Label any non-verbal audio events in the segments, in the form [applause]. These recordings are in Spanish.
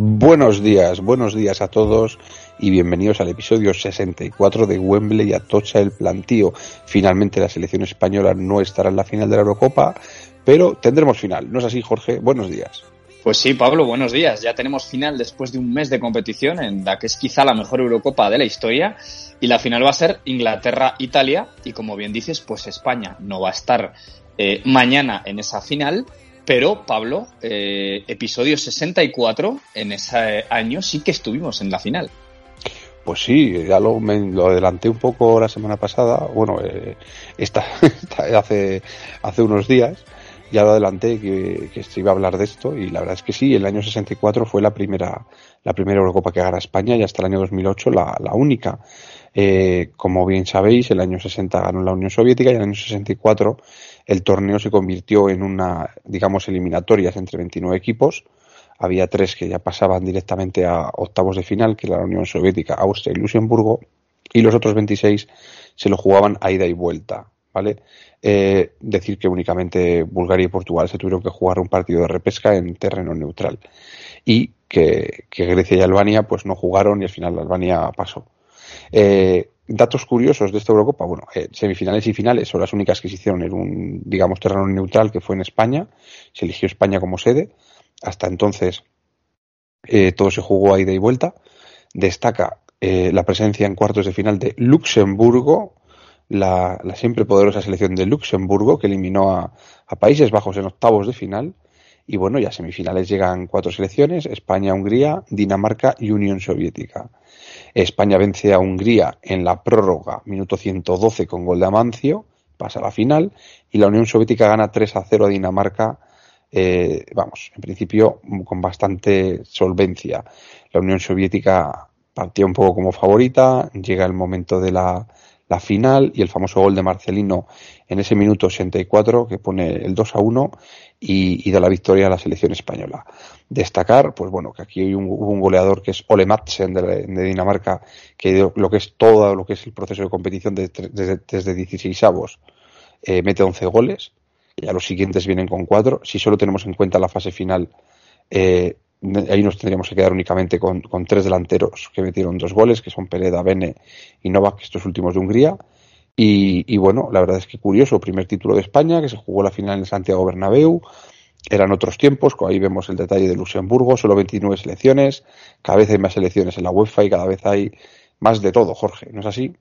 Buenos días, buenos días a todos y bienvenidos al episodio 64 de Wembley Atocha el plantío. Finalmente la selección española no estará en la final de la Eurocopa, pero tendremos final. ¿No es así, Jorge? Buenos días. Pues sí, Pablo, buenos días. Ya tenemos final después de un mes de competición en la que es quizá la mejor Eurocopa de la historia y la final va a ser Inglaterra-Italia y como bien dices, pues España no va a estar eh, mañana en esa final, pero Pablo, eh, episodio 64, en ese año sí que estuvimos en la final. Pues sí, ya lo, me, lo adelanté un poco la semana pasada, bueno, eh, esta, [laughs] esta- hace, hace unos días, ya lo adelanté que, se iba a hablar de esto y la verdad es que sí, el año 64 fue la primera, la primera Eurocopa que gana España y hasta el año 2008 la, la única. Eh, como bien sabéis, el año 60 ganó la Unión Soviética y el año 64 el torneo se convirtió en una, digamos, eliminatorias entre 29 equipos. Había tres que ya pasaban directamente a octavos de final, que era la Unión Soviética, Austria y Luxemburgo, y los otros 26 se lo jugaban a ida y vuelta, ¿vale? Eh, decir que únicamente Bulgaria y Portugal se tuvieron que jugar un partido de repesca en terreno neutral y que, que Grecia y Albania pues no jugaron y al final Albania pasó. Eh, datos curiosos de esta Eurocopa, bueno, eh, semifinales y finales son las únicas que se hicieron en un, digamos, terreno neutral que fue en España. Se eligió España como sede. Hasta entonces eh, todo se jugó a ida y vuelta. Destaca eh, la presencia en cuartos de final de Luxemburgo, la, siempre poderosa selección de Luxemburgo que eliminó a, a Países Bajos en octavos de final. Y bueno, ya semifinales llegan cuatro selecciones, España, Hungría, Dinamarca y Unión Soviética. España vence a Hungría en la prórroga, minuto 112 con gol de Amancio, pasa a la final, y la Unión Soviética gana 3 a 0 a Dinamarca, eh, vamos, en principio con bastante solvencia. La Unión Soviética partía un poco como favorita, llega el momento de la, la final y el famoso gol de Marcelino en ese minuto 84 que pone el 2 a 1 y, da la victoria a la selección española. Destacar, pues bueno, que aquí hay un, hubo un goleador que es Ole Madsen de, Dinamarca, que lo que es todo lo que es el proceso de competición de- desde, desde 16 avos, eh, mete 11 goles, ya los siguientes vienen con 4. Si solo tenemos en cuenta la fase final, eh, ahí nos tendríamos que quedar únicamente con, con tres delanteros que metieron dos goles, que son Pereda, Bene y Novak, estos últimos de Hungría. Y, y bueno, la verdad es que curioso, primer título de España, que se jugó la final en Santiago Bernabéu. Eran otros tiempos, ahí vemos el detalle de Luxemburgo, solo 29 selecciones, cada vez hay más selecciones en la UEFA y cada vez hay más de todo, Jorge, ¿no es así?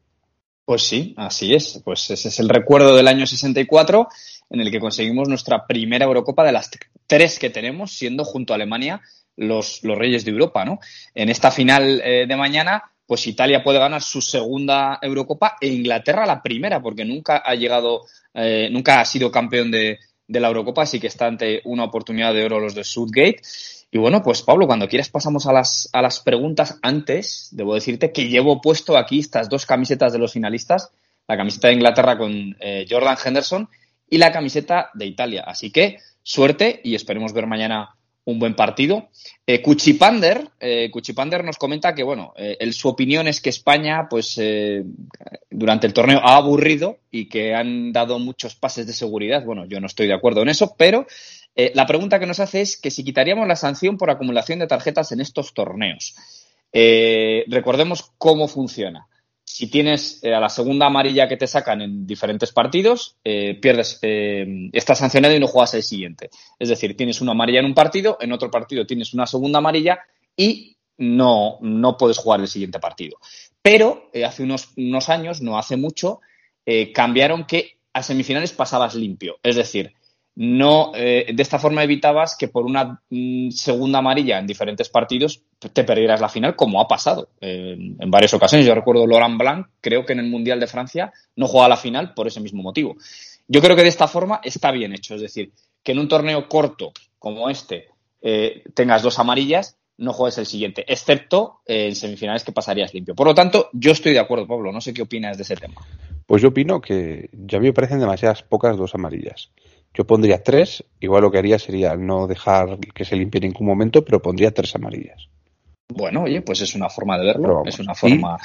Pues sí, así es. Pues ese es el recuerdo del año 64 en el que conseguimos nuestra primera Eurocopa de las tres que tenemos, siendo junto a Alemania los, los reyes de Europa, ¿no? En esta final eh, de mañana, pues Italia puede ganar su segunda Eurocopa e Inglaterra la primera, porque nunca ha llegado, eh, nunca ha sido campeón de, de la Eurocopa, así que está ante una oportunidad de oro los de Southgate. Y bueno, pues Pablo, cuando quieras pasamos a las, a las preguntas. Antes, debo decirte que llevo puesto aquí estas dos camisetas de los finalistas, la camiseta de Inglaterra con eh, Jordan Henderson y la camiseta de Italia. Así que suerte y esperemos ver mañana un buen partido. Eh, Cuchipander, eh, nos comenta que, bueno, eh, su opinión es que España, pues, durante el torneo ha aburrido y que han dado muchos pases de seguridad. Bueno, yo no estoy de acuerdo en eso, pero eh, la pregunta que nos hace es que si quitaríamos la sanción por acumulación de tarjetas en estos torneos. Eh, recordemos cómo funciona. Si tienes eh, a la segunda amarilla que te sacan en diferentes partidos, pierdes, estás sancionado y no juegas el siguiente. Es decir, tienes una amarilla en un partido, en otro partido tienes una segunda amarilla y no, no puedes jugar el siguiente partido. Pero hace unos, unos, años, no hace mucho, cambiaron que a semifinales pasabas limpio. Es decir, no, eh, de esta forma evitabas que por una mm, segunda amarilla en diferentes partidos te perdieras la final, como ha pasado eh, en varias ocasiones. Yo recuerdo Laurent Blanc, creo que en el Mundial de Francia no juega la final por ese mismo motivo. Yo creo que de esta forma está bien hecho, es decir, que en un torneo corto como este eh, tengas dos amarillas, no juegues el siguiente, excepto en semifinales que pasarías limpio. Por lo tanto, yo estoy de acuerdo, Pablo. No sé qué opinas de ese tema. Pues yo opino que ya me parecen demasiadas pocas dos amarillas. Yo pondría tres, igual lo que haría sería no dejar que se limpie en ningún momento, pero pondría tres amarillas. Bueno, oye, pues es una forma de verlo, es una forma...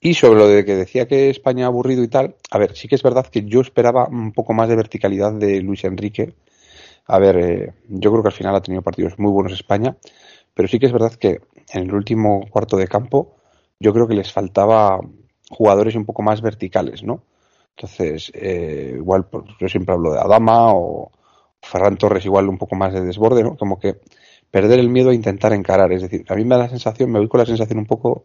Y, y, sobre lo de que decía que España aburrido y tal, a ver, sí que es verdad que yo esperaba un poco más de verticalidad de Luis Enrique. A ver, eh, yo creo que al final ha tenido partidos muy buenos España, pero sí que es verdad que en el último cuarto de campo yo creo que les faltaba jugadores un poco más verticales, ¿no? Entonces, eh, igual pues, yo siempre hablo de Adama o Ferran Torres, igual un poco más de desborde, ¿no? Como que perder el miedo a intentar encarar. Es decir, a mí me da la sensación, me voy con la sensación un poco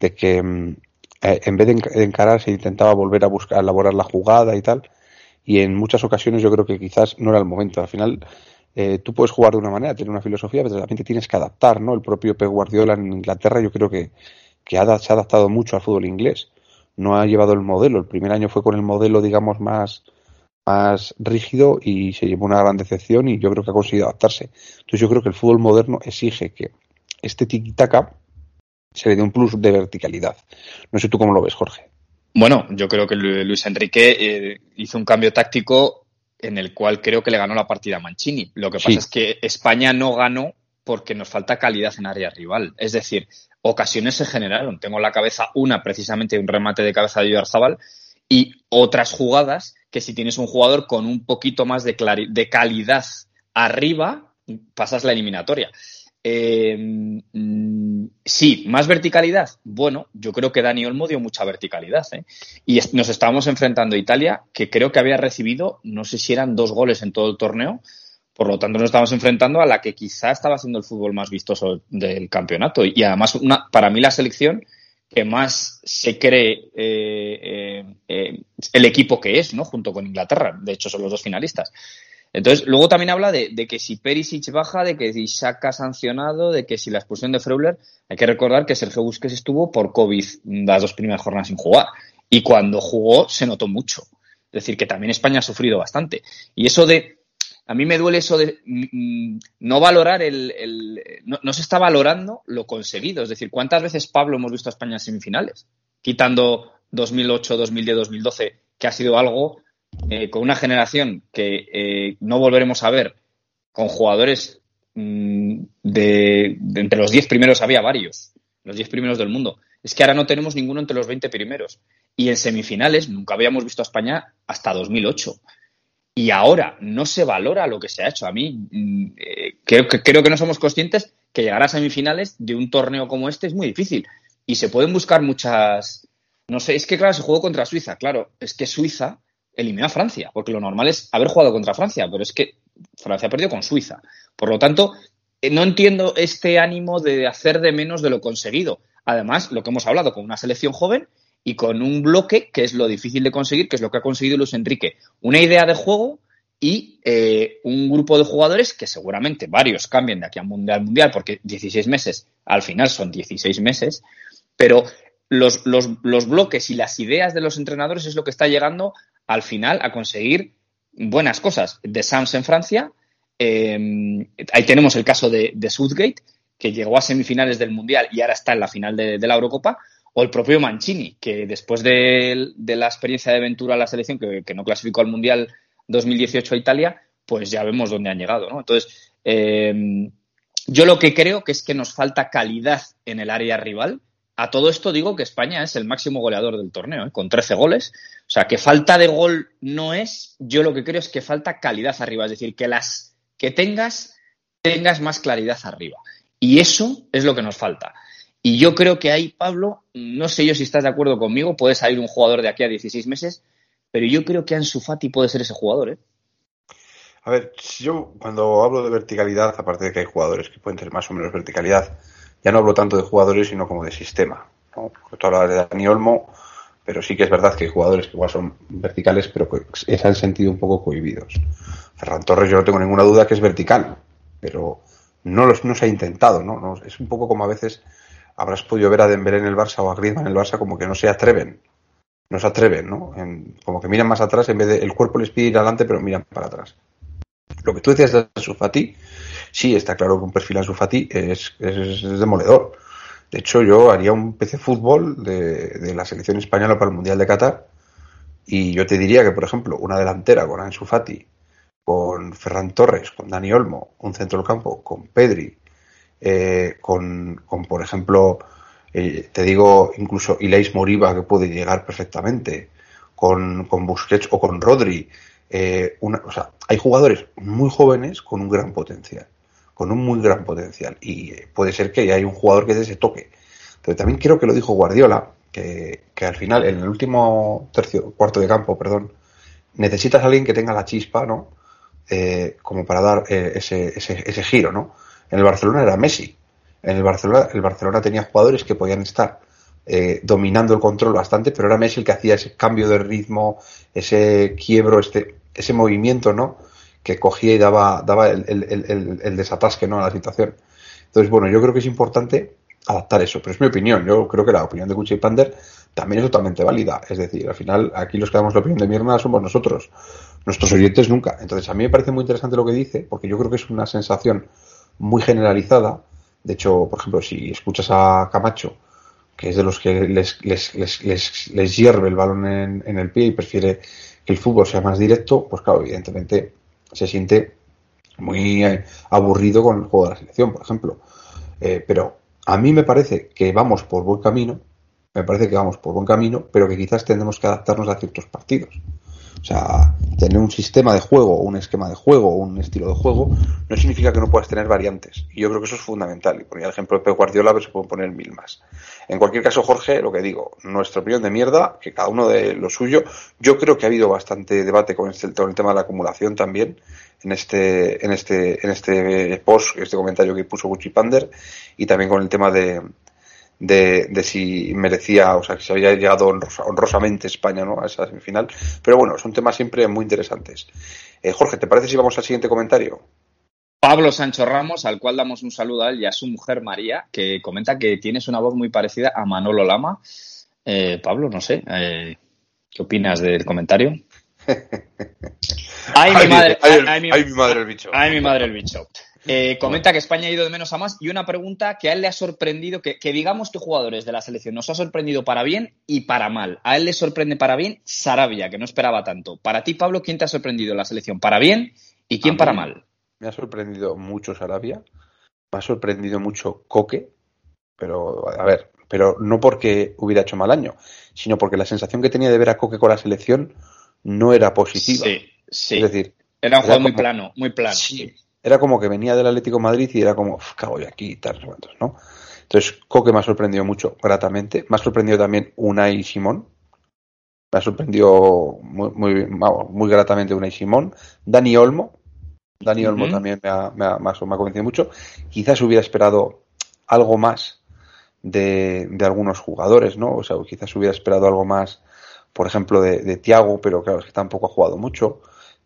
de que mm, eh, en vez de encarar se intentaba volver a buscar, a elaborar la jugada y tal. Y en muchas ocasiones yo creo que quizás no era el momento. Al final, eh, tú puedes jugar de una manera, tener una filosofía, pero también te tienes que adaptar, ¿no? El propio Pep Guardiola en Inglaterra yo creo que, que ha, se ha adaptado mucho al fútbol inglés. No ha llevado el modelo. El primer año fue con el modelo, digamos, más, más rígido y se llevó una gran decepción y yo creo que ha conseguido adaptarse. Entonces yo creo que el fútbol moderno exige que este tiki-taka se le dé un plus de verticalidad. No sé tú cómo lo ves, Jorge. Bueno, yo creo que Luis Enrique eh, hizo un cambio táctico en el cual creo que le ganó la partida a Mancini. Lo que pasa Sí. es que España no ganó porque nos falta calidad en área rival. Es decir, ocasiones se generaron. Tengo en la cabeza una, precisamente un remate de cabeza de Oyarzabal, y otras jugadas que si tienes un jugador con un poquito más de, de calidad arriba, pasas la eliminatoria. Eh, mm, sí, más verticalidad. Bueno, yo creo que Dani Olmo dio mucha verticalidad. ¿eh? Y nos estábamos enfrentando a Italia, que creo que había recibido, no sé si eran dos goles en todo el torneo. Por lo tanto, nos estamos enfrentando a la que quizá estaba siendo el fútbol más vistoso del campeonato. Y además, para mí, la selección que más se cree eh, eh, eh, el equipo que es, ¿no? Junto con Inglaterra. De hecho, son los dos finalistas. Entonces, luego también habla de, de que si Perisic baja, de que si Saka sancionado, de que si la expulsión de Freuler, hay que recordar que Sergio Busquets estuvo por COVID las dos primeras jornadas sin jugar. Y cuando jugó se notó mucho. Es decir, que también España ha sufrido bastante. Y eso de, a mí me duele eso de mm, no valorar el, no, se está valorando lo conseguido. Es decir, ¿cuántas veces Pablo hemos visto a España en semifinales? Quitando 2008, 2010, 2012, que ha sido algo eh, con una generación que eh, no volveremos a ver, con jugadores mm, de, de entre los 10 primeros había varios, los 10 primeros del mundo. Es que ahora no tenemos ninguno entre los 20 primeros. Y en semifinales nunca habíamos visto a España hasta 2008. Y ahora no se valora lo que se ha hecho. A mí mm, eh, creo, que, creo que no somos conscientes que llegar a semifinales de un torneo como este es muy difícil. Y se pueden buscar muchas... No sé, es que claro, se jugó contra Suiza. Claro, es que Suiza eliminó a Francia, porque lo normal es haber jugado contra Francia, pero es que Francia ha perdido con Suiza. Por lo tanto, eh, no entiendo este ánimo de hacer de menos de lo conseguido. Además, lo que hemos hablado, con una selección joven y con un bloque, que es lo difícil de conseguir, que es lo que ha conseguido Luis Enrique. Una idea de juego y eh, un grupo de jugadores que seguramente varios cambien de aquí a Mundial Mundial, porque 16 meses al final son 16 meses, pero los, los, los bloques y las ideas de los entrenadores es lo que está llegando al final a conseguir buenas cosas. De Sams en Francia, eh, ahí tenemos el caso de, Southgate, que llegó a semifinales del Mundial y ahora está en la final de la Eurocopa, o el propio Mancini, que después de, la experiencia de Ventura a la selección, que, que, no clasificó al Mundial 2018 a Italia, pues ya vemos dónde han llegado. ¿no? Entonces, eh, yo lo que creo que es que nos falta calidad en el área rival. A todo esto digo que España es el máximo goleador del torneo, ¿eh? con 13 goles. O sea, que falta de gol no es, yo lo que creo es que falta calidad arriba, es decir, que las que tengas, tengas más claridad arriba. Y eso es lo que nos falta. Y yo creo que ahí, Pablo, no sé yo si estás de acuerdo conmigo, puede salir un jugador de aquí a 16 meses, pero yo creo que Ansu Fati puede ser ese jugador, ¿eh? A ver, yo cuando hablo de verticalidad, aparte de que hay jugadores que pueden tener más o menos verticalidad, ya no hablo tanto de jugadores, sino como de sistema. ¿no? Porque tú hablas de Dani Olmo, pero sí que es verdad que hay jugadores que igual son verticales, pero que se han sentido un poco cohibidos. Ferran Torres, yo no tengo ninguna duda que es vertical, pero no, los, no se ha intentado, ¿no? no es un poco como a veces habrás podido ver a Dembélé en el Barça o a Griezmann en el Barça como que no se atreven. No se atreven, ¿no? En, como que miran más atrás en vez de el cuerpo les pide ir adelante, pero miran para atrás. Lo que tú decías de Sufati, sí, está claro que un perfil Ansu Fati es, es, es demoledor. De hecho, yo haría un PC fútbol de, de, la selección española para el Mundial de Qatar y yo te diría que, por ejemplo, una delantera con Ansu Fati, con Ferran Torres, con Dani Olmo, un centro del campo, con Pedri, eh, con, por ejemplo, eh, te digo, incluso Ilais Moriba, que puede llegar perfectamente, con, con Busquets o con Rodri. Eh, una, o sea, hay jugadores muy jóvenes con un gran potencial, con un muy gran potencial. Y puede ser que haya un jugador que dé ese toque. Pero también creo que lo dijo Guardiola, que, que al final, en el último tercio, cuarto de campo, perdón, necesitas a alguien que tenga la chispa, ¿no? Eh, como para dar eh, ese, ese, ese giro, ¿no? En el Barcelona era Messi. En el Barcelona, el Barcelona tenía jugadores que podían estar eh, dominando el control bastante, pero era Messi el que hacía ese cambio de ritmo, ese quiebro, este, ese movimiento, ¿no? Que cogía y daba, daba el, el, el, desatasque, ¿no? A la situación. Entonces, bueno, yo creo que es importante adaptar eso, pero es mi opinión. Yo creo que la opinión de Gucci Pander también es totalmente válida. Es decir, al final, aquí los que damos la opinión de Mirna somos nosotros, nuestros oyentes nunca. Entonces, a mí me parece muy interesante lo que dice, porque yo creo que es una sensación muy generalizada. De hecho, por ejemplo, si escuchas a Camacho, que es de los que les, les, les, hierve el balón en, en, el pie y prefiere que el fútbol sea más directo, pues claro, evidentemente se siente muy eh, aburrido con el juego de la selección, por ejemplo. Eh, pero a mí me parece que vamos por buen camino, me parece que vamos por buen camino, pero que quizás tendremos que adaptarnos a ciertos partidos. O sea, tener un sistema de juego, un esquema de juego, un estilo de juego, no significa que no puedas tener variantes. Y yo creo que eso es fundamental. Y ponía el ejemplo de Pep Guardiola, pero se pueden poner mil más. En cualquier caso, Jorge, lo que digo, nuestra opinión de mierda, que cada uno de lo suyo. Yo creo que ha habido bastante debate con, este, con el tema de la acumulación también en este, en este, en este post, este comentario que puso Gucci Pander, y también con el tema de, de, de, si merecía, o sea, que se había llegado honrosa, honrosamente España ¿no? a esa semifinal. Pero bueno, son temas siempre muy interesantes. Eh, Jorge, ¿te parece si vamos al siguiente comentario? Pablo Sancho Ramos, al cual damos un saludo a él y a su mujer María, que comenta que tienes una voz muy parecida a Manolo Lama. Eh, Pablo, no sé, eh, ¿qué opinas del comentario? [laughs] ay, mi madre, ay, mi madre el bicho. Ay, mi madre el bicho. Eh, comenta que España ha ido de menos a más y una pregunta que a él le ha sorprendido, que, que, digamos que jugadores de la selección nos ha sorprendido para bien y para mal. A él le sorprende para bien Sarabia, que no esperaba tanto. Para ti, Pablo, ¿quién te ha sorprendido en la selección para bien y quién para mal? Me ha sorprendido mucho Sarabia, me ha sorprendido mucho Coque, pero a ver, pero no porque hubiera hecho mal año, sino porque la sensación que tenía de ver a Coque con la selección no era positiva. Sí, sí. Es decir, era un juego muy plano, muy plano. Sí, era como que venía del Atlético de Madrid y era como, cago yo aquí y tal, ¿no? Entonces, Coque me ha sorprendido mucho, gratamente. Me ha sorprendido también Unai Simón. Me ha sorprendido muy, muy, muy gratamente Unai Simón. Dani Olmo. Dani Olmo uh -huh. también me ha, me, ha, me ha convencido mucho. Quizás hubiera esperado algo más de, de, algunos jugadores, ¿no? O sea, quizás hubiera esperado algo más, por ejemplo, de, de Tiago, pero claro, es que tampoco ha jugado mucho.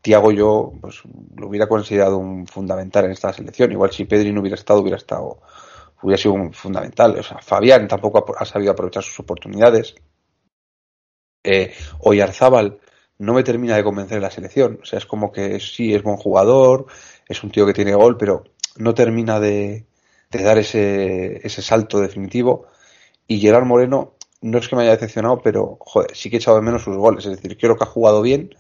Tiago yo pues, lo hubiera considerado un fundamental en esta selección. Igual si Pedri no hubiera estado, hubiera estado, hubiera sido un fundamental. O sea, Fabián tampoco ha, sabido aprovechar sus oportunidades. Eh, Oyarzábal no me termina de convencer en la selección. O sea, es como que sí, es buen jugador, es un tío que tiene gol, pero no termina de, de dar ese, ese salto definitivo. Y Gerard Moreno no es que me haya decepcionado, pero joder, sí que he echado de menos sus goles. Es decir, creo que ha jugado bien,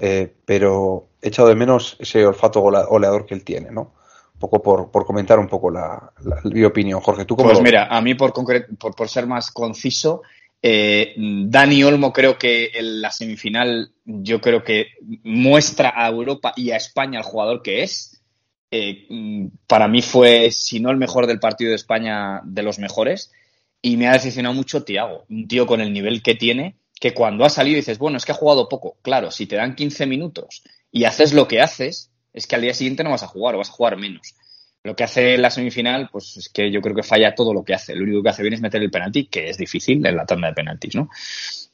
eh, pero he echado de menos ese olfato goleador que él tiene, ¿no? Un poco por, por comentar un poco la, la, mi opinión. Jorge, ¿tú cómo Pues mira, a mí por, por, por ser más conciso, eh, Dani Olmo creo que en la semifinal yo creo que muestra a Europa y a España el jugador que es. Eh, para mí fue, si no el mejor del partido de España, de los mejores. Y me ha decepcionado mucho Tiago, un tío con el nivel que tiene, que cuando ha salido dices, bueno, es que ha jugado poco. Claro, si te dan 15 minutos y haces lo que haces, es que al día siguiente no vas a jugar o vas a jugar menos. Lo que hace la semifinal, pues es que yo creo que falla todo lo que hace. Lo único que hace bien es meter el penalti, que es difícil en la tanda de penaltis, ¿no?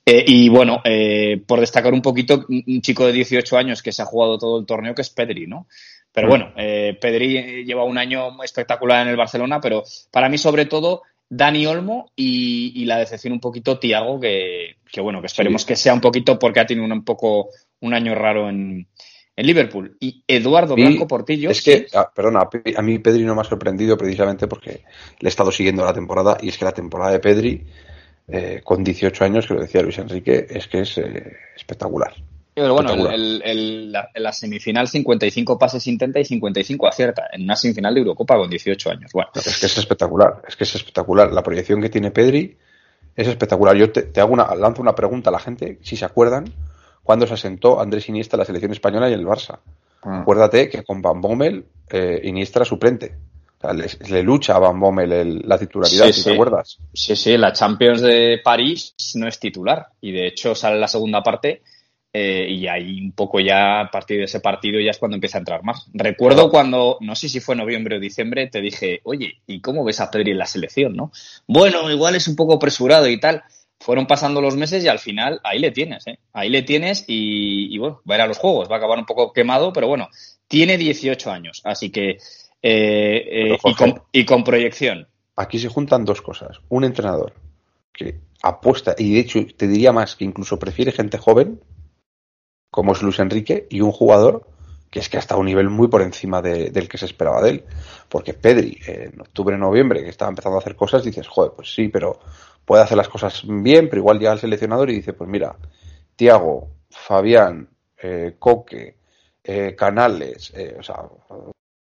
Eh, y bueno, eh, por destacar un poquito, un chico de 18 años que se ha jugado todo el torneo, que es Pedri, ¿no? Pero bueno, eh, Pedri lleva un año espectacular en el Barcelona, pero para mí, sobre todo, Dani Olmo y, y, la decepción un poquito Tiago, que, que, bueno, que esperemos sí. que sea un poquito porque ha tenido un, un, poco un año raro en, en Liverpool. Y Eduardo Blanco Portillo. Es que, ah, perdona, a mí Pedri no me ha sorprendido precisamente porque le he estado siguiendo la temporada y es que la temporada de Pedri, eh, con 18 años, que lo decía Luis Enrique, es que es eh, espectacular. Pero bueno, el, la, semifinal 55 pases intenta y 55 acierta en una semifinal de Eurocopa con 18 años. Bueno. Es que es espectacular, es que es espectacular. La proyección que tiene Pedri es espectacular. Yo te, hago una, lanzo una pregunta a la gente, si se acuerdan, cuando se asentó Andrés Iniesta en la selección española y en el Barça. Ah. Acuérdate que con Van Bommel eh, Iniesta era suplente. le, lucha a Van Bommel la titularidad, si te acuerdas. Sí, sí, la Champions de París no es titular y de hecho sale la segunda parte eh, y ahí un poco ya a partir de ese partido ya es cuando empieza a entrar más. Recuerdo cuando, no sé si fue noviembre o diciembre, te dije, oye, ¿y cómo ves a Pedri en la selección, no? Bueno, igual es un poco apresurado y tal. Fueron pasando los meses y al final ahí le tienes, ¿eh? Ahí le tienes y, bueno, va a ir a los juegos, va a acabar un poco quemado, pero bueno, tiene 18 años, así que... Eh, eh, y, con, y con proyección. Aquí se juntan dos cosas. Un entrenador que apuesta, y de hecho te diría más que incluso prefiere gente joven, como es Luis Enrique, y un jugador que es que hasta un nivel muy por encima del que se esperaba de él. Porque Pedri, en octubre, noviembre, que estaba empezando a hacer cosas, dices, joder, pues sí, pero puede hacer las cosas bien, pero igual llega el seleccionador y dice, pues mira, Tiago, Fabián, eh, Coque, eh, Canales, eh, o sea,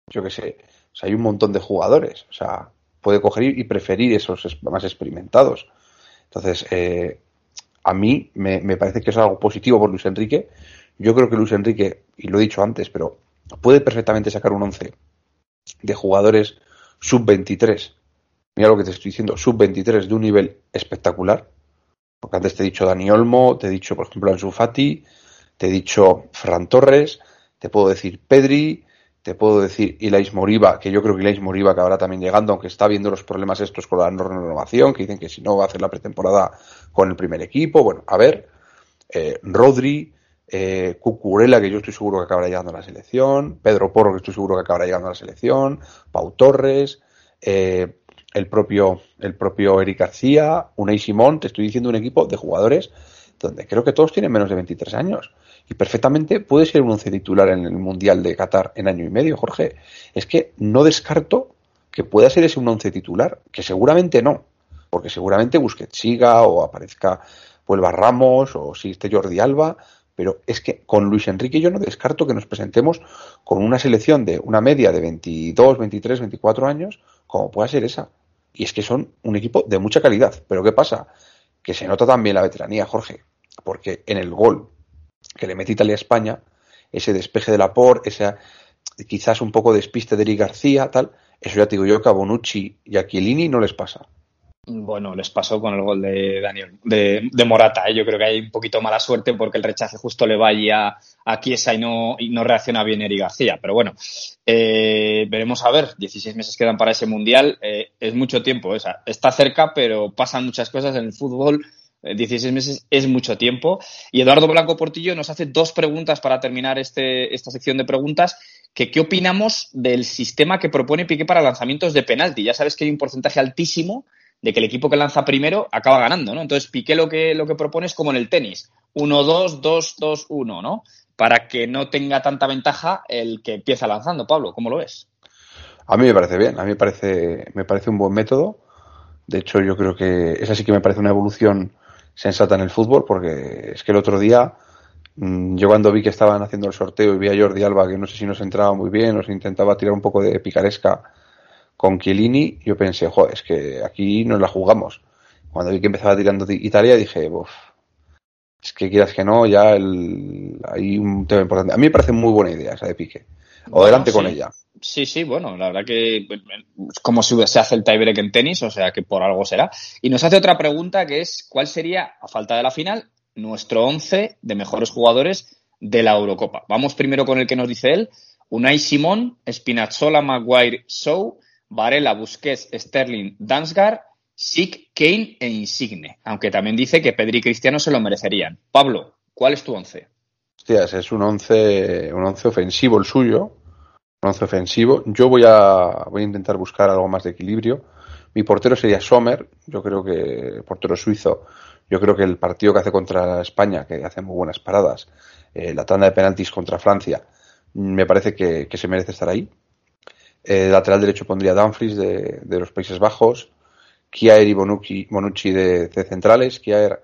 yo qué sé, o sea, hay un montón de jugadores, o sea, puede coger y preferir esos más experimentados. Entonces, a mí me, me, parece que es algo positivo por Luis Enrique yo creo que Luis Enrique, y lo he dicho antes, pero puede perfectamente sacar un 11 de jugadores sub-23. Mira lo que te estoy diciendo, sub-23 de un nivel espectacular. Porque antes te he dicho Dani Olmo, te he dicho, por ejemplo, Ansu Fati, te he dicho Fran Torres, te puedo decir Pedri, te puedo decir Ilais Moriba, que yo creo que Ilais Moriba acabará también llegando, aunque está viendo los problemas estos con la no renovación, que dicen que si no va a hacer la pretemporada con el primer equipo. Bueno, a ver, eh, Rodri, eh, Cucurella, que yo estoy seguro que acabará llegando a la selección, Pedro Porro, que estoy seguro que acabará llegando a la selección, Pau Torres, eh, el propio, el propio Eric García, Unai Simón, te estoy diciendo un equipo de jugadores donde creo que todos tienen menos de 23 años. Y perfectamente puede ser un once titular en el Mundial de Qatar en año y medio, Jorge. Es que no descarto que pueda ser ese un once titular, que seguramente no, porque seguramente Busquets siga o aparezca, vuelva Ramos o si esté Jordi Alba, pero es que con Luis Enrique yo no descarto que nos presentemos con una selección de una media de 22, 23, 24 años, como pueda ser esa. Y es que son un equipo de mucha calidad. Pero ¿qué pasa? Que se nota también la veteranía, Jorge, porque en el gol que le mete Italia a España, ese despeje de la por, ese quizás un poco despiste de Eric García, tal, eso ya te digo yo que a Bonucci y a Chiellini no les pasa. Bueno, les pasó con el gol de Daniel, de, Morata. ¿eh? Yo creo que hay un poquito mala suerte porque el rechace justo le vaya a Chiesa y no, y no reacciona bien Eri García. Pero bueno, eh, veremos a ver. 16 meses quedan para ese mundial. Eh, es mucho tiempo. Esa. Está cerca, pero pasan muchas cosas en el fútbol. 16 meses es mucho tiempo. Y Eduardo Blanco Portillo nos hace dos preguntas para terminar este, esta sección de preguntas. Que, ¿Qué opinamos del sistema que propone Piqué para lanzamientos de penalti? Ya sabes que hay un porcentaje altísimo de que el equipo que lanza primero acaba ganando, ¿no? Entonces Piqué lo que, lo que propone es como en el tenis, 1-2, 2-2-1, ¿no? Para que no tenga tanta ventaja el que empieza lanzando. Pablo, ¿cómo lo ves? A mí me parece bien, a mí me parece, me parece un buen método. De hecho, yo creo que esa sí que me parece una evolución sensata en el fútbol, porque es que el otro día, mm, yo cuando vi que estaban haciendo el sorteo y vi a Jordi Alba, que no sé si nos entraba muy bien, nos intentaba tirar un poco de picaresca con Chiellini, yo pensé, joder, es que aquí nos la jugamos. Cuando vi que empezaba tirando Italia, dije, Buf, es que quieras que no, ya el, hay un tema importante. A mí me parece muy buena idea esa de Pique. O adelante con ella. Sí, sí, bueno, la verdad que es como si se hace el tiebreak en tenis, o sea que por algo será. Y nos hace otra pregunta que es, ¿cuál sería, a falta de la final, nuestro once de mejores jugadores de la Eurocopa? Vamos primero con el que nos dice él. Unai Simón, Spinazzola, Maguire, Show, Varela, Busquets, Sterling, Dansgar, Sick, Kane e Insigne. Aunque también dice que Pedri y Cristiano se lo merecerían. Pablo, ¿cuál es tu once? Hostias, es un once, un once ofensivo el suyo. Un once ofensivo. Yo voy a, voy a intentar buscar algo más de equilibrio. Mi portero sería Sommer. Yo creo que, portero suizo. Yo creo que el partido que hace contra España, que hace muy buenas paradas, eh, la tanda de penaltis contra Francia, me parece que se merece estar ahí. Eh, lateral derecho pondría Dumfries de, de los Países Bajos, Kiaer y Bonucci, Bonucci de, de centrales. Kiaer,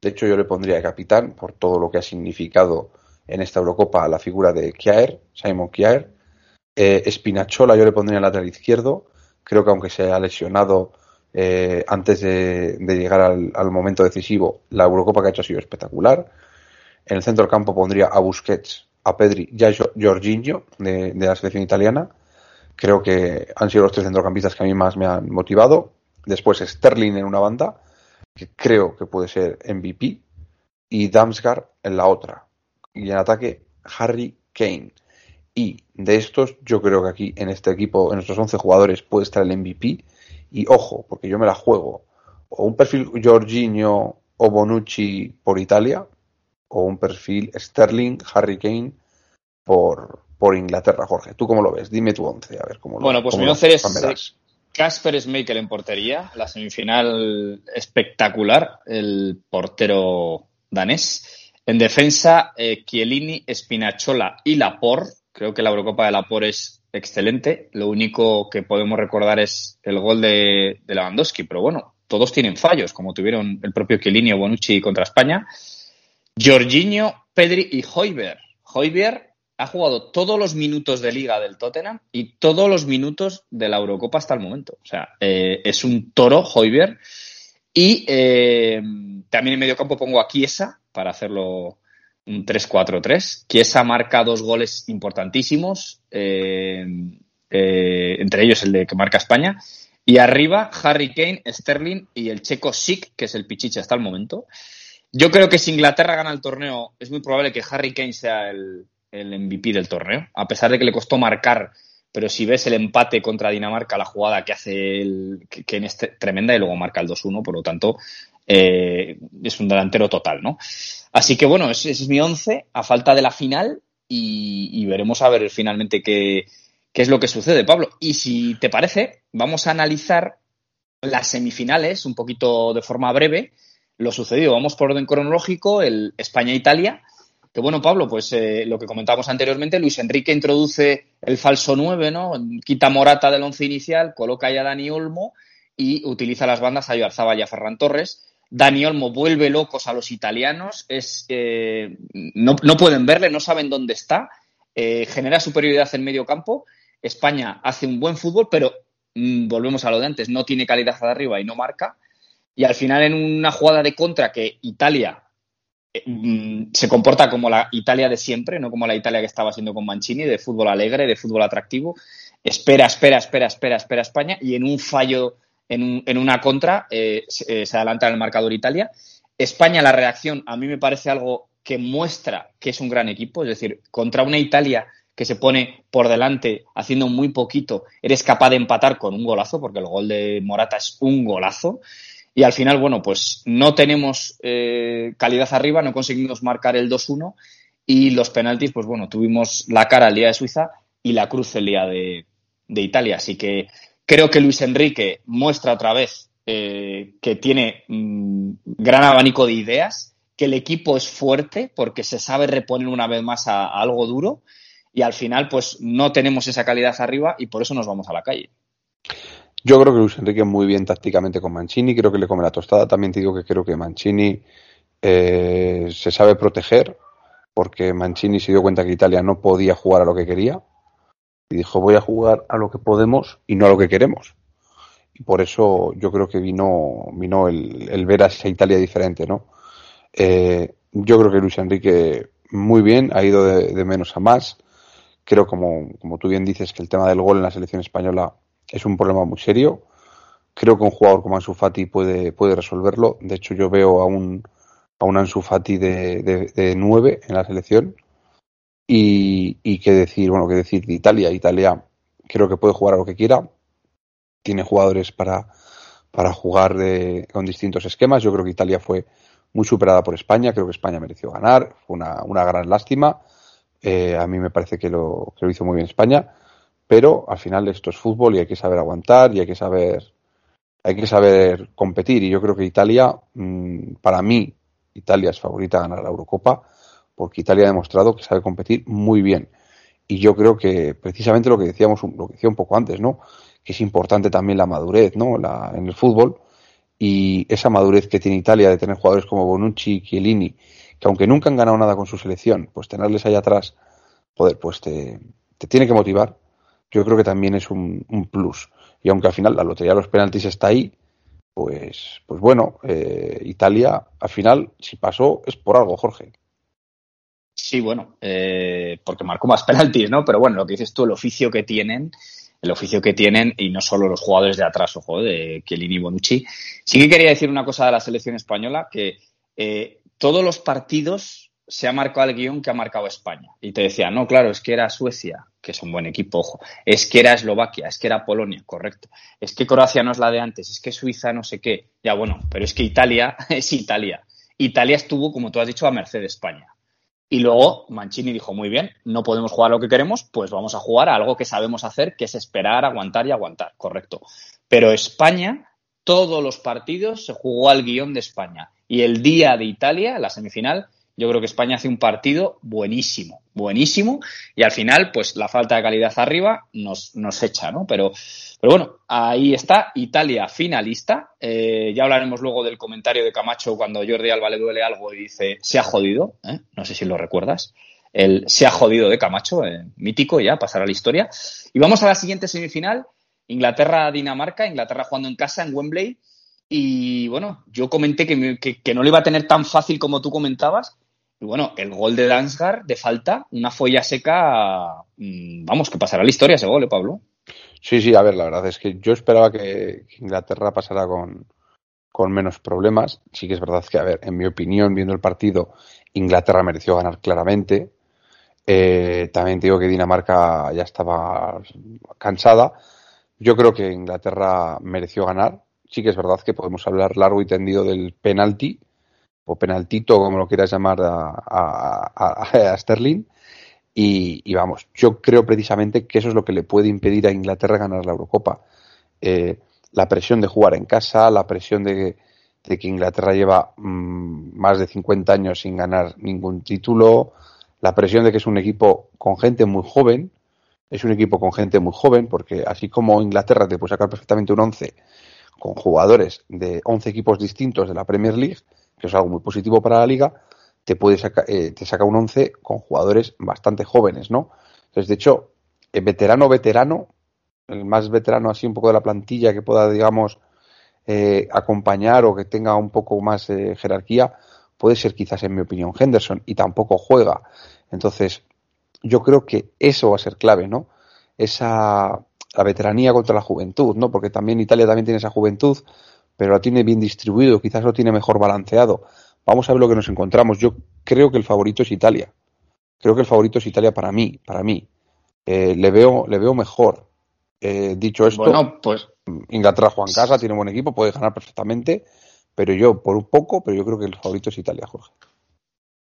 de hecho, yo le pondría de capitán por todo lo que ha significado en esta Eurocopa la figura de Kiaer, Simon Kiaer. Eh, Spinachola yo le pondría en lateral izquierdo. Creo que aunque se haya lesionado eh, antes de, de llegar al, al, momento decisivo, la Eurocopa que ha hecho ha sido espectacular. En el centro del campo pondría a Busquets, a Pedri y a Jorginho de, de la selección italiana. Creo que han sido los tres centrocampistas que a mí más me han motivado. Después Sterling en una banda, que creo que puede ser MVP, y Damsgaard en la otra. Y en ataque, Harry Kane. Y de estos, yo creo que aquí en este equipo, en estos 11 jugadores, puede estar el MVP. Y ojo, porque yo me la juego. O un perfil Jorginho o Bonucci por Italia, o un perfil Sterling, Harry Kane por, por Inglaterra, Jorge. ¿Tú cómo lo ves? Dime tu once, a ver cómo lo Bueno, pues mi once es. Casper Schmeichel en portería, la semifinal espectacular, el portero danés. En defensa, eh, Chiellini, Spinachola y Laporte. Creo que la Eurocopa de Laporte es excelente. Lo único que podemos recordar es el gol de, de Lewandowski, pero bueno, todos tienen fallos, como tuvieron el propio Chiellini o Bonucci contra España. Jorginho, Pedri y Hoiberg. Hoiberg ha jugado todos los minutos de liga del Tottenham y todos los minutos de la Eurocopa hasta el momento. O sea, eh, es un toro Hoiberg. Y eh, también en medio campo pongo a Chiesa para hacerlo un 3-4-3. Chiesa marca dos goles importantísimos, eh, entre ellos el de que marca España. Y arriba, Harry Kane, Sterling y el checo Sik, que es el pichiche hasta el momento. Yo creo que si Inglaterra gana el torneo, es muy probable que Harry Kane sea el, el MVP del torneo, a pesar de que le costó marcar. Pero si ves el empate contra Dinamarca, la jugada que hace el, que, que en este tremenda y luego marca el 2-1, por lo tanto, eh, es un delantero total, ¿no? Así que bueno, ese, es mi 11 a falta de la final y, y veremos a ver finalmente qué, qué es lo que sucede, Pablo. Y si te parece, vamos a analizar las semifinales un poquito de forma breve, lo sucedido. Vamos por orden cronológico, el España-Italia. Que bueno, Pablo, pues eh, lo que comentábamos anteriormente, Luis Enrique introduce el falso 9, ¿no? Quita Morata del once inicial, coloca ya a Dani Olmo y utiliza las bandas a Yarzábal y a Ferran Torres. Dani Olmo vuelve locos a los italianos, es, eh, no, no, pueden verle, no saben dónde está, eh, genera superioridad en medio campo. España hace un buen fútbol, pero mmm, volvemos a lo de antes, no tiene calidad de arriba y no marca. Y al final, en una jugada de contra que Italia se comporta como la Italia de siempre, no como la Italia que estaba haciendo con Mancini, de fútbol alegre, de fútbol atractivo. Espera, espera, espera, espera, espera España y en un fallo, en, un, en una contra, eh, se, se, adelanta en el marcador Italia. España, la reacción a mí me parece algo que muestra que es un gran equipo, es decir, contra una Italia que se pone por delante haciendo muy poquito, eres capaz de empatar con un golazo, porque el gol de Morata es un golazo. Y al final, bueno, pues no tenemos eh, calidad arriba, no conseguimos marcar el 2-1 y los penaltis, pues bueno, tuvimos la cara el día de Suiza y la cruz el día de, de Italia. Así que creo que Luis Enrique muestra otra vez eh, que tiene mmm, gran abanico de ideas, que el equipo es fuerte porque se sabe reponer una vez más a algo duro y al final pues no tenemos esa calidad arriba y por eso nos vamos a la calle. Yo creo que Luis Enrique muy bien tácticamente con Mancini, creo que le come la tostada. También te digo que creo que Mancini eh, se sabe proteger, porque Mancini se dio cuenta que Italia no podía jugar a lo que quería y dijo voy a jugar a lo que podemos y no a lo que queremos. Y por eso yo creo que vino, vino el, el ver a esa Italia diferente, ¿no? Eh, yo creo que Luis Enrique muy bien, ha ido de, de menos a más. Creo, como, como tú bien dices, que el tema del gol en la selección española es un problema muy serio. Creo que un jugador como Ansu Fati puede, puede resolverlo. De hecho, yo veo a un, a un Ansu Fati de, de, de 9 en la selección. Y, y qué decir, bueno, qué decir de Italia. Italia creo que puede jugar a lo que quiera. Tiene jugadores para, para jugar de, con distintos esquemas. Yo creo que Italia fue muy superada por España. Creo que España mereció ganar. Fue una, una gran lástima. Eh, a mí me parece que lo, que lo hizo muy bien España pero al final esto es fútbol y hay que saber aguantar y hay que saber hay que saber competir y yo creo que Italia mmm, para mí Italia es favorita a ganar la Eurocopa porque Italia ha demostrado que sabe competir muy bien y yo creo que precisamente lo que decíamos, lo que decía un poco antes, ¿no? Que es importante también la madurez, ¿no? La, en el fútbol y esa madurez que tiene Italia de tener jugadores como Bonucci, Chiellini, que aunque nunca han ganado nada con su selección, pues tenerles ahí atrás, poder, pues te, te tiene que motivar. Yo creo que también es un, plus. Y aunque al final la lotería de los penaltis está ahí, pues, pues bueno, eh, Italia al final, si pasó, es por algo, Jorge. Sí, bueno, eh, porque marcó más penaltis, ¿no? Pero bueno, lo que dices tú, el oficio que tienen, el oficio que tienen, y no solo los jugadores de atrás, ojo, de Chiellini y Bonucci. Sí que quería decir una cosa de la selección española, que eh, todos los partidos se ha marcado el guion que ha marcado España. Y te decía, no, claro, es que era Suecia, que es un buen equipo, ojo. Es que era Eslovaquia, es que era Polonia, correcto. Es que Croacia no es la de antes, es que Suiza no sé qué. Ya bueno, pero es que Italia [laughs] es Italia. Italia estuvo, como tú has dicho, a merced de España. Y luego Mancini dijo, muy bien, no podemos jugar lo que queremos, pues vamos a jugar a algo que sabemos hacer, que es esperar, aguantar y aguantar, correcto. Pero España, todos los partidos se jugó al guion de España. Y el día de Italia, la semifinal, yo creo que España hace un partido buenísimo, buenísimo, y al final, pues la falta de calidad arriba nos, nos echa, ¿no? Pero, pero bueno, ahí está Italia finalista. Eh, ya hablaremos luego del comentario de Camacho cuando Jordi Alba le duele algo y dice, se ha jodido, ¿eh? no sé si lo recuerdas. El se ha jodido de Camacho, eh, mítico ya, pasará la historia. Y vamos a la siguiente semifinal, Inglaterra-Dinamarca, Inglaterra jugando en casa en Wembley. Y bueno, yo comenté que, que, que, no lo iba a tener tan fácil como tú comentabas, y bueno, el gol de Dansgaard de falta, una folla seca, mmm, vamos, que pasará la historia ese gol, ¿eh, Pablo? Sí, sí, a ver, la verdad es que yo esperaba que, Inglaterra pasara con, con menos problemas. Sí que es verdad que, a ver, en mi opinión, viendo el partido, Inglaterra mereció ganar claramente. Eh, también digo que Dinamarca ya estaba cansada. Yo creo que Inglaterra mereció ganar. Sí que es verdad que podemos hablar largo y tendido del penalti o penaltito, como lo quieras llamar, a, a, Sterling. Y, vamos, yo creo precisamente que eso es lo que le puede impedir a Inglaterra ganar la Eurocopa. Eh, la presión de jugar en casa, la presión de, de que Inglaterra lleva mmm, más de 50 años sin ganar ningún título, la presión de que es un equipo con gente muy joven, es un equipo con gente muy joven, porque así como Inglaterra te puede sacar perfectamente un 11 con jugadores de 11 equipos distintos de la Premier League, que es algo muy positivo para la liga, te puede sacar, eh, te saca un 11 con jugadores bastante jóvenes, ¿no? Entonces, de hecho, el veterano, veterano, el más veterano así un poco de la plantilla que pueda, digamos, eh, acompañar o que tenga un poco más eh, jerarquía, puede ser quizás, en mi opinión, Henderson, y tampoco juega. Entonces, yo creo que eso va a ser clave, ¿no? Esa, la veteranía contra la juventud, ¿no? Porque también Italia también tiene esa juventud, pero la tiene bien distribuido, quizás lo tiene mejor balanceado. Vamos a ver lo que nos encontramos. Yo creo que el favorito es Italia. Creo que el favorito es Italia para mí, para mí. Eh, le veo, le veo mejor. Eh, dicho esto, bueno, pues Inglaterra juega en casa, tiene un buen equipo, puede ganar perfectamente, pero yo por un poco, pero yo creo que el favorito es Italia, Jorge.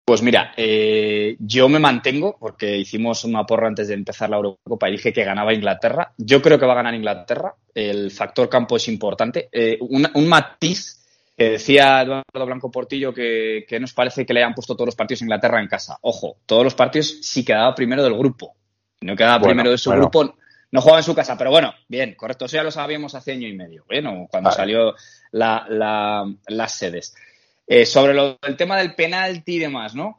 Pues mira, eh, yo me mantengo porque hicimos una porra antes de empezar la Eurocopa y dije que ganaba Inglaterra. Yo creo que va a ganar Inglaterra. El factor campo es importante. Eh, un, un, matiz que decía Eduardo Blanco Portillo que, que, nos parece que le hayan puesto todos los partidos a Inglaterra en casa. Ojo, todos los partidos sí quedaba primero del grupo. No quedaba bueno, primero de su bueno. grupo. No jugaba en su casa, pero bueno, bien, correcto. Eso ya lo sabíamos hace año y medio, bueno, cuando vale. salió la, la, las sedes. Eh, sobre lo, el tema del penalti y demás, ¿no?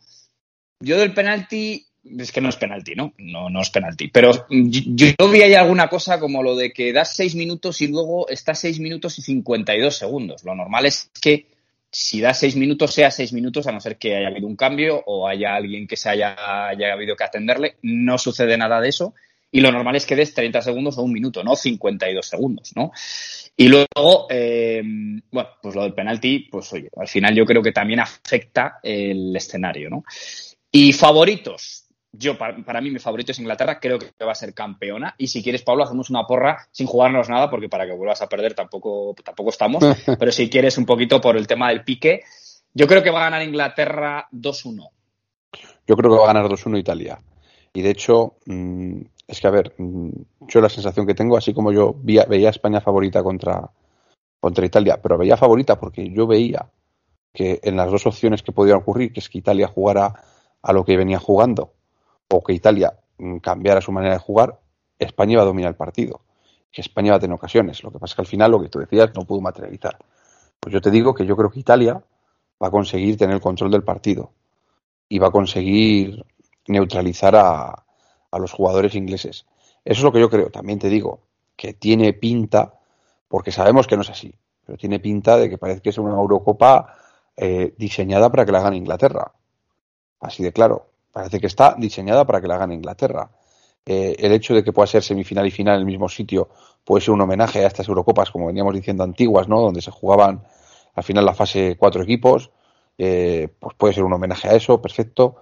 Yo del penalti, es que no es penalti, ¿no? No, no es penalti. Pero yo, vi ahí alguna cosa como lo de que das seis minutos y luego estás seis minutos y 52 segundos. Lo normal es que si das seis minutos, sea seis minutos, a no ser que haya habido un cambio o haya alguien que se haya, haya habido que atenderle. No sucede nada de eso. Y lo normal es que des 30 segundos o un minuto, no 52 segundos, ¿no? Y luego, eh, bueno, pues lo del penalti, pues oye, al final yo creo que también afecta el escenario, ¿no? Y favoritos. Yo, para, para, mí, mi favorito es Inglaterra, creo que va a ser campeona. Y si quieres, Pablo, hacemos una porra sin jugarnos nada, porque para que vuelvas a perder tampoco, tampoco estamos. [laughs] Pero si quieres un poquito por el tema del pique, yo creo que va a ganar Inglaterra 2-1. Yo creo que va a ganar 2-1 Italia. Y de hecho, mmm, es que, a ver, yo la sensación que tengo, así como yo veía, a España favorita contra, contra Italia, pero veía favorita porque yo veía que en las dos opciones que podían ocurrir, que es que Italia jugara a lo que venía jugando, o que Italia mm, cambiara su manera de jugar, España iba a dominar el partido. Que España va a tener ocasiones. Lo que pasa es que al final lo que tú decías no pudo materializar. Pues yo te digo que yo creo que Italia va a conseguir tener el control del partido y va a conseguir neutralizar a, a los jugadores ingleses. Eso es lo que yo creo. También te digo que tiene pinta, porque sabemos que no es así, pero tiene pinta de que parece que es una Eurocopa eh, diseñada para que la hagan Inglaterra. Así de claro. Parece que está diseñada para que la hagan Inglaterra. Eh, el hecho de que pueda ser semifinal y final en el mismo sitio puede ser un homenaje a estas Eurocopas, como veníamos diciendo, antiguas, ¿no? Donde se jugaban al final la fase cuatro equipos. Eh, pues puede ser un homenaje a eso, perfecto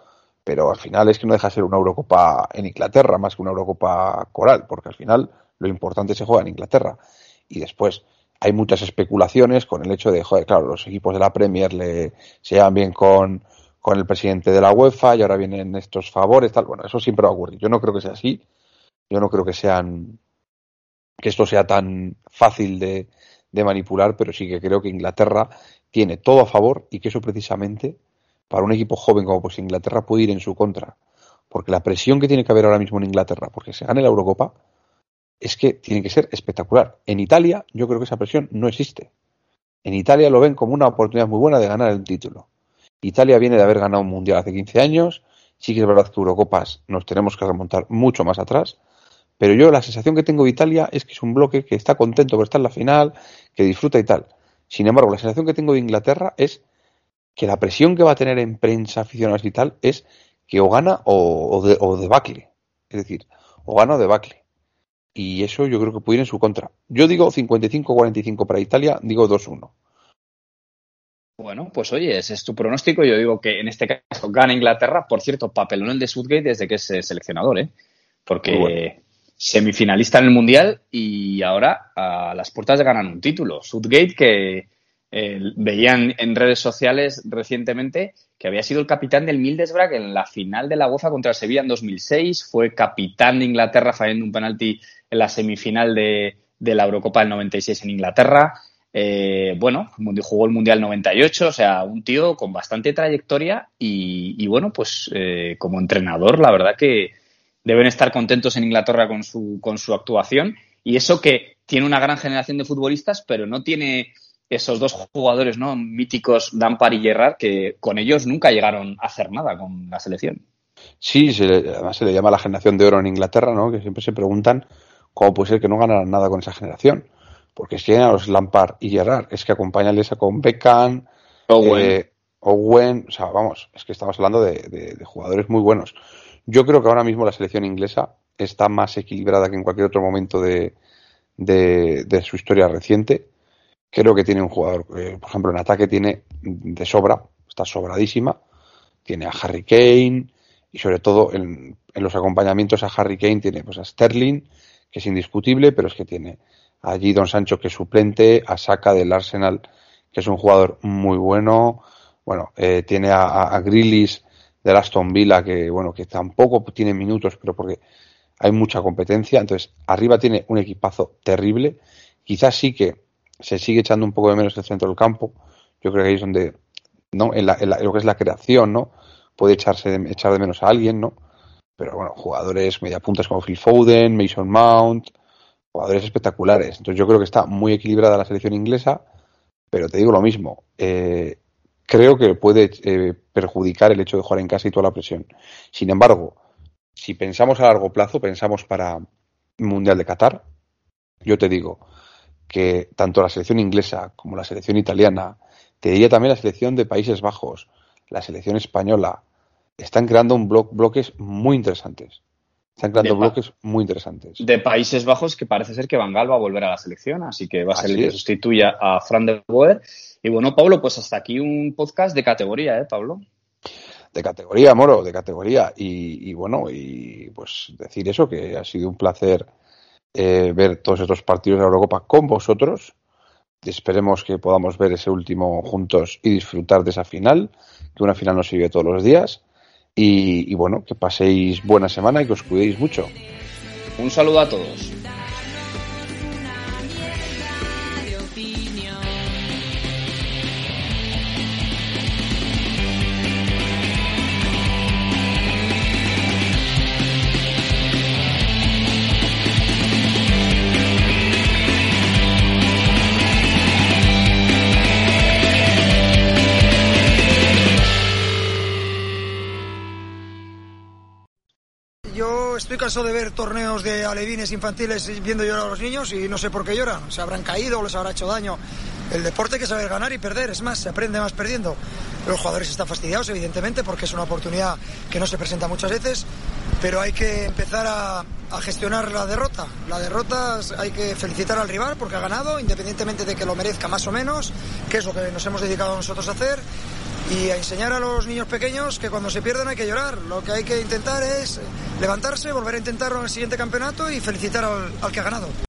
pero al final es que no deja de ser una Eurocopa en Inglaterra más que una Eurocopa coral, porque al final lo importante se juega en Inglaterra. Y después hay muchas especulaciones con el hecho de, joder, claro, los equipos de la Premier le, se llevan bien con, con el presidente de la UEFA y ahora vienen estos favores, tal. Bueno, eso siempre va a ocurrir. Yo no creo que sea así. Yo no creo que sean que esto sea tan fácil de, de manipular, pero sí que creo que Inglaterra tiene todo a favor y que eso precisamente para un equipo joven como pues Inglaterra puede ir en su contra. Porque la presión que tiene que haber ahora mismo en Inglaterra, porque se gane la Eurocopa, es que tiene que ser espectacular. En Italia, yo creo que esa presión no existe. En Italia lo ven como una oportunidad muy buena de ganar el título. Italia viene de haber ganado un mundial hace 15 años. Sí que es verdad que Eurocopas nos tenemos que remontar mucho más atrás. Pero yo la sensación que tengo de Italia es que es un bloque que está contento por estar en la final, que disfruta y tal. Sin embargo, la sensación que tengo de Inglaterra es que la presión que va a tener en prensa, aficionados y tal, es que o gana o, de, o debacle. Es decir, o gana o debacle. Y eso yo creo que puede ir en su contra. Yo digo 55-45 para Italia, digo 2-1. Bueno, pues oye, ese es tu pronóstico. Yo digo que en este caso gana Inglaterra. Por cierto, papelón el de Southgate desde que es seleccionador, ¿eh? Porque semifinalista en el Mundial y ahora a las puertas de ganar un título. Southgate que eh, veían en redes sociales recientemente que había sido el capitán del Mildesbrag en la final de la UEFA contra Sevilla en 2006, fue capitán de Inglaterra fallando un penalti en la semifinal de, la Eurocopa del 96 en Inglaterra. Eh, bueno, jugó el Mundial 98, o sea, un tío con bastante trayectoria y, bueno, pues eh, como entrenador, la verdad que deben estar contentos en Inglaterra con su, con su actuación y eso que tiene una gran generación de futbolistas, pero no tiene esos dos jugadores no míticos, Dampar y Gerrard, que con ellos nunca llegaron a hacer nada con la selección. Sí, además se le llama la generación de oro en Inglaterra, ¿no? que siempre se preguntan cómo puede ser que no ganaran nada con esa generación. Porque si tienen a los Lampard y Gerrard, es que acompañan esa con Beckham, Owen. Eh, Owen, o sea, vamos, es que estamos hablando de, jugadores muy buenos. Yo creo que ahora mismo la selección inglesa está más equilibrada que en cualquier otro momento de, de su historia reciente Creo que tiene un jugador, eh, por ejemplo, en ataque tiene de sobra, está sobradísima. Tiene a Harry Kane y sobre todo en, los acompañamientos a Harry Kane tiene pues a Sterling, que es indiscutible, pero es que tiene allí Don Sancho, que es suplente, a Saka del Arsenal, que es un jugador muy bueno. Bueno, eh, tiene a, a Grillis del Aston Villa, que bueno, que tampoco tiene minutos, pero porque hay mucha competencia. Entonces, arriba tiene un equipazo terrible. Quizás sí que se sigue echando un poco de menos el centro del campo. Yo creo que ahí es donde, ¿no? En, lo que es la creación, ¿no? Puede echarse de, echar de menos a alguien, ¿no? Pero bueno, jugadores mediapuntas como Phil Foden, Mason Mount, jugadores espectaculares. Entonces yo creo que está muy equilibrada la selección inglesa, pero te digo lo mismo. Eh, creo que puede eh, perjudicar el hecho de jugar en casa y toda la presión. Sin embargo, si pensamos a largo plazo, pensamos para Mundial de Qatar, yo te digo, que tanto la selección inglesa como la selección italiana, te diría también la selección de Países Bajos, la selección española, están creando un bloques muy interesantes. Están creando bloques muy interesantes. De Países Bajos, que parece ser que Van Gaal va a volver a la selección, así que va a ser el que sustituya a Fran de Boer. Y bueno, Pablo, pues hasta aquí un podcast de categoría, ¿eh, Pablo? De categoría, Moro, de categoría. Y, y bueno, y pues decir eso, que ha sido un placer eh, ver todos estos partidos de la Eurocopa con vosotros. Esperemos que podamos ver ese último juntos y disfrutar de esa final, que una final no se vive todos los días. Y bueno, que paséis buena semana y que os cuidéis mucho. Un saludo a todos. Cansado de ver torneos de alevines infantiles viendo llorar a los niños y no sé por qué lloran. Se habrán caído o les habrá hecho daño. El deporte hay que saber ganar y perder, es más, se aprende más perdiendo. Los jugadores están fastidiados, evidentemente, porque es una oportunidad que no se presenta muchas veces, pero hay que empezar a, a gestionar la derrota. La derrota hay que felicitar al rival porque ha ganado, independientemente de que lo merezca más o menos, que es lo que nos hemos dedicado nosotros a hacer y a enseñar a los niños pequeños que cuando se pierden hay que llorar. Lo que hay que intentar es levantarse, volver a intentarlo en el siguiente campeonato y felicitar al, al que ha ganado.